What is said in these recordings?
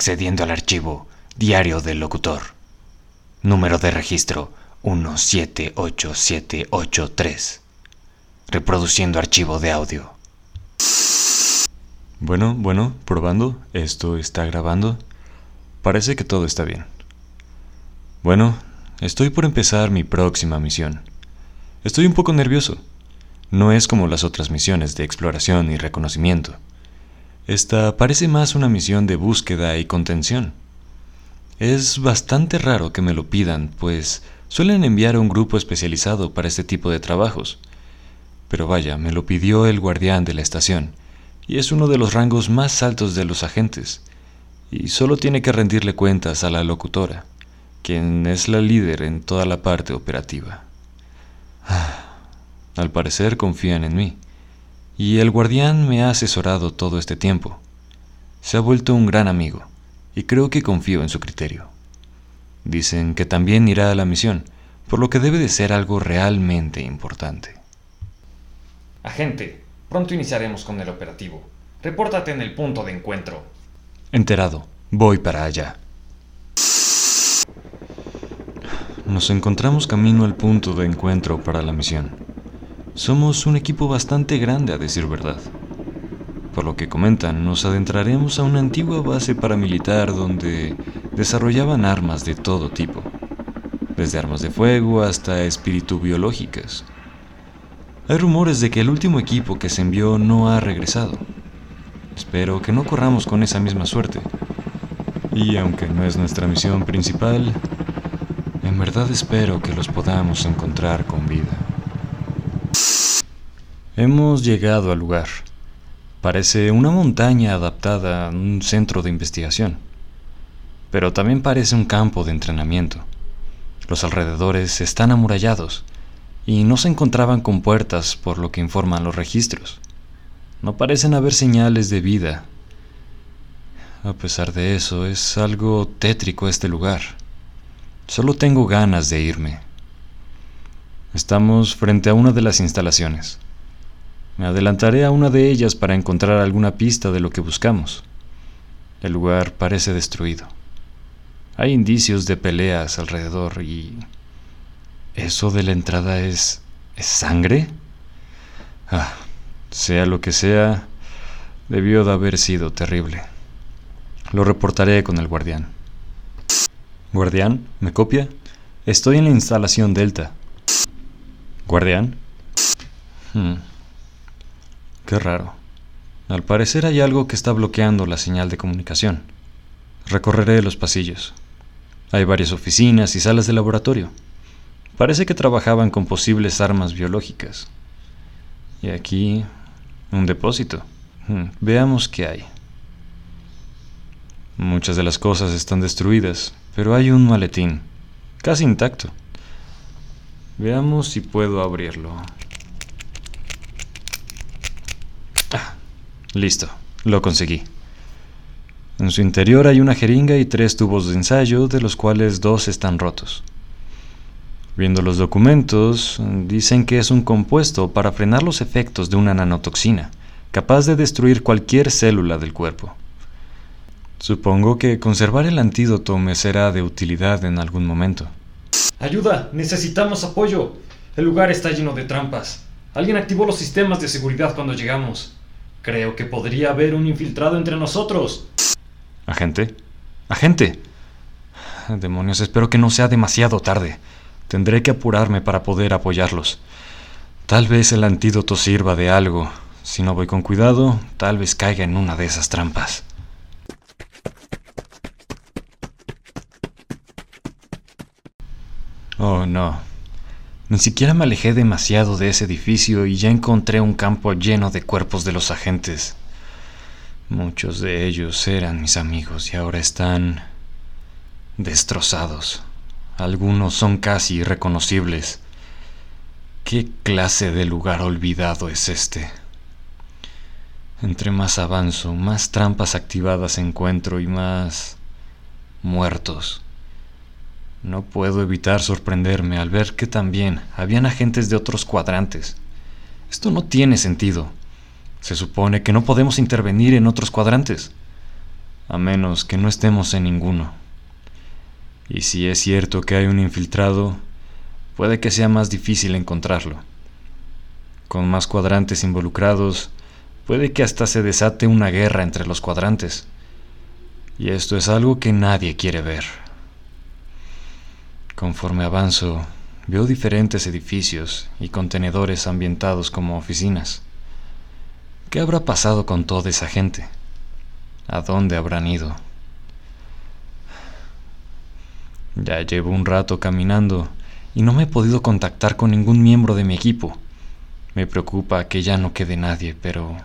accediendo al archivo Diario del Locutor. Número de registro 178783. Reproduciendo archivo de audio. Bueno, bueno, probando. Esto está grabando. Parece que todo está bien. Bueno, estoy por empezar mi próxima misión. Estoy un poco nervioso. No es como las otras misiones de exploración y reconocimiento. Esta parece más una misión de búsqueda y contención. Es bastante raro que me lo pidan, pues suelen enviar a un grupo especializado para este tipo de trabajos. Pero vaya, me lo pidió el guardián de la estación, y es uno de los rangos más altos de los agentes, y solo tiene que rendirle cuentas a la locutora, quien es la líder en toda la parte operativa. Al parecer confían en mí, y el guardián me ha asesorado todo este tiempo. Se ha vuelto un gran amigo, y creo que confío en su criterio. Dicen que también irá a la misión, por lo que debe de ser algo realmente importante. Agente, pronto iniciaremos con el operativo. Repórtate en el punto de encuentro. Enterado, voy para allá. Nos encontramos camino al punto de encuentro para la misión. Somos un equipo bastante grande a decir verdad. Por lo que comentan, nos adentraremos a una antigua base paramilitar donde desarrollaban armas de todo tipo, desde armas de fuego hasta espíritu biológicas. Hay rumores de que el último equipo que se envió no ha regresado. Espero que no corramos con esa misma suerte. Y aunque no es nuestra misión principal, en verdad espero que los podamos encontrar con vida. Hemos llegado al lugar. Parece una montaña adaptada a un centro de investigación, pero también parece un campo de entrenamiento. Los alrededores están amurallados y no se encontraban con puertas por lo que informan los registros. No parecen haber señales de vida. A pesar de eso, es algo tétrico este lugar. Solo tengo ganas de irme. Estamos frente a una de las instalaciones. Me adelantaré a una de ellas para encontrar alguna pista de lo que buscamos. El lugar parece destruido. Hay indicios de peleas alrededor y... ¿Eso de la entrada es... ¿es sangre? Ah, sea lo que sea, debió de haber sido terrible. Lo reportaré con el guardián. Guardián, ¿me copia? Estoy en la instalación Delta. Guardián. Hmm. Qué raro. Al parecer hay algo que está bloqueando la señal de comunicación. Recorreré los pasillos. Hay varias oficinas y salas de laboratorio. Parece que trabajaban con posibles armas biológicas. Y aquí, un depósito. Hmm, veamos qué hay. Muchas de las cosas están destruidas, pero hay un maletín, casi intacto. Veamos si puedo abrirlo. Listo, lo conseguí. En su interior hay una jeringa y tres tubos de ensayo, de los cuales dos están rotos. Viendo los documentos, dicen que es un compuesto para frenar los efectos de una nanotoxina, capaz de destruir cualquier célula del cuerpo. Supongo que conservar el antídoto me será de utilidad en algún momento. ¡Ayuda! ¡Necesitamos apoyo! El lugar está lleno de trampas. Alguien activó los sistemas de seguridad cuando llegamos. Creo que podría haber un infiltrado entre nosotros. ¿Agente? ¡Agente! Demonios, espero que no sea demasiado tarde. Tendré que apurarme para poder apoyarlos. Tal vez el antídoto sirva de algo. Si no voy con cuidado, tal vez caiga en una de esas trampas. Oh, no. Ni siquiera me alejé demasiado de ese edificio y ya encontré un campo lleno de cuerpos de los agentes. Muchos de ellos eran mis amigos y ahora están destrozados. Algunos son casi irreconocibles. ¿Qué clase de lugar olvidado es este? Entre más avanzo, más trampas activadas encuentro y más muertos. No puedo evitar sorprenderme al ver que también habían agentes de otros cuadrantes. Esto no tiene sentido. Se supone que no podemos intervenir en otros cuadrantes. A menos que no estemos en ninguno. Y si es cierto que hay un infiltrado, puede que sea más difícil encontrarlo. Con más cuadrantes involucrados, puede que hasta se desate una guerra entre los cuadrantes. Y esto es algo que nadie quiere ver. Conforme avanzo, veo diferentes edificios y contenedores ambientados como oficinas. ¿Qué habrá pasado con toda esa gente? ¿A dónde habrán ido? Ya llevo un rato caminando y no me he podido contactar con ningún miembro de mi equipo. Me preocupa que ya no quede nadie, pero...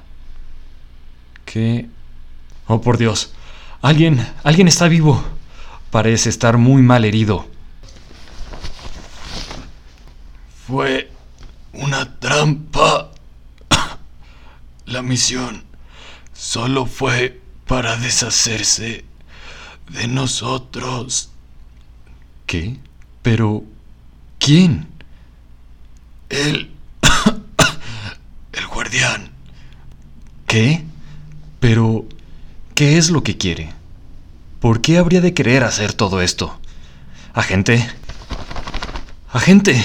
¿Qué? Oh, por Dios. Alguien, alguien está vivo. Parece estar muy mal herido. Fue una trampa. La misión solo fue para deshacerse de nosotros. ¿Qué? Pero... ¿Quién? El... el guardián. ¿Qué? Pero... ¿Qué es lo que quiere? ¿Por qué habría de querer hacer todo esto? Agente. Agente.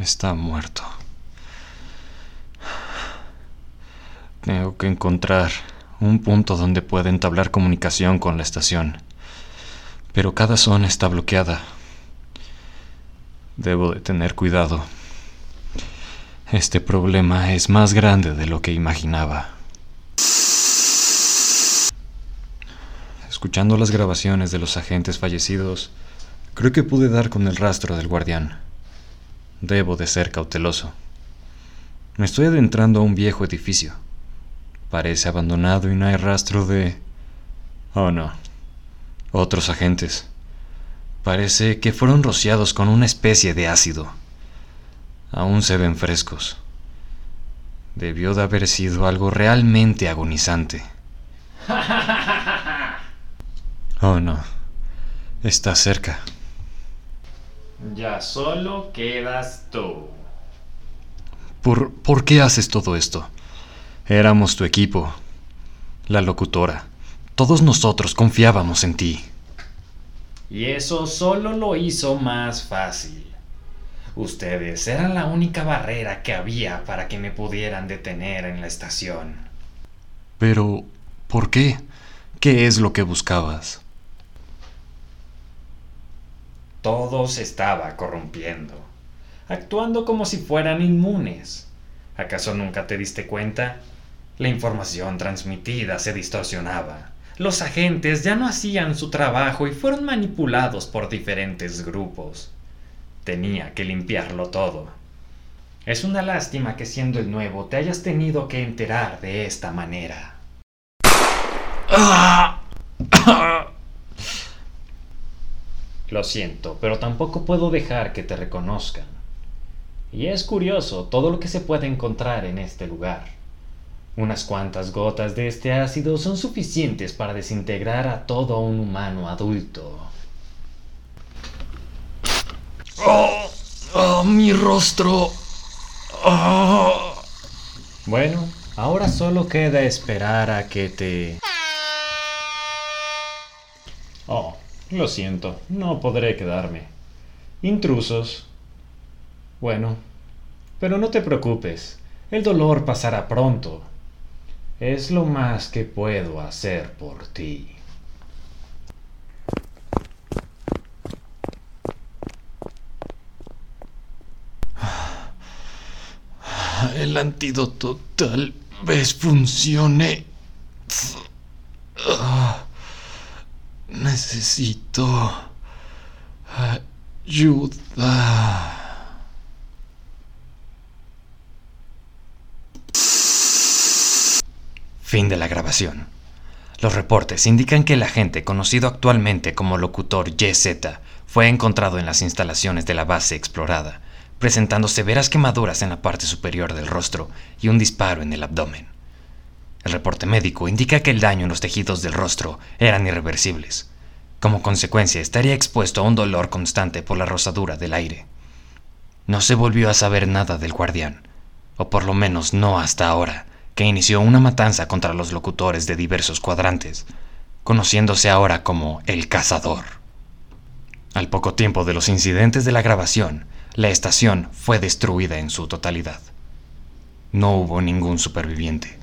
Está muerto. Tengo que encontrar un punto donde pueda entablar comunicación con la estación. Pero cada zona está bloqueada. Debo de tener cuidado. Este problema es más grande de lo que imaginaba. Escuchando las grabaciones de los agentes fallecidos, creo que pude dar con el rastro del guardián. Debo de ser cauteloso. Me estoy adentrando a un viejo edificio. Parece abandonado y no hay rastro de... Oh, no. Otros agentes. Parece que fueron rociados con una especie de ácido. Aún se ven frescos. Debió de haber sido algo realmente agonizante. Oh, no. Está cerca. Ya solo quedas tú. ¿Por, ¿Por qué haces todo esto? Éramos tu equipo, la locutora. Todos nosotros confiábamos en ti. Y eso solo lo hizo más fácil. Ustedes eran la única barrera que había para que me pudieran detener en la estación. Pero, ¿por qué? ¿Qué es lo que buscabas? Todo se estaba corrompiendo, actuando como si fueran inmunes. ¿Acaso nunca te diste cuenta? La información transmitida se distorsionaba. Los agentes ya no hacían su trabajo y fueron manipulados por diferentes grupos. Tenía que limpiarlo todo. Es una lástima que siendo el nuevo te hayas tenido que enterar de esta manera. Lo siento, pero tampoco puedo dejar que te reconozcan. Y es curioso todo lo que se puede encontrar en este lugar. Unas cuantas gotas de este ácido son suficientes para desintegrar a todo un humano adulto. ¡Oh! ¡Oh, mi rostro! ¡Oh! Bueno, ahora solo queda esperar a que te... lo siento, no podré quedarme. Intrusos. Bueno, pero no te preocupes, el dolor pasará pronto. Es lo más que puedo hacer por ti. El antídoto tal vez funcione. Ah, necesito ayuda. Fin de la grabación. Los reportes indican que el agente conocido actualmente como locutor YZ fue encontrado en las instalaciones de la base explorada, presentando severas quemaduras en la parte superior del rostro y un disparo en el abdomen. El reporte médico indica que el daño en los tejidos del rostro eran irreversibles. Como consecuencia, estaría expuesto a un dolor constante por la rosadura del aire. No se volvió a saber nada del guardián, o por lo menos no hasta ahora, que inició una matanza contra los locutores de diversos cuadrantes, conociéndose ahora como El Cazador. Al poco tiempo de los incidentes de la grabación, la estación fue destruida en su totalidad. No hubo ningún superviviente.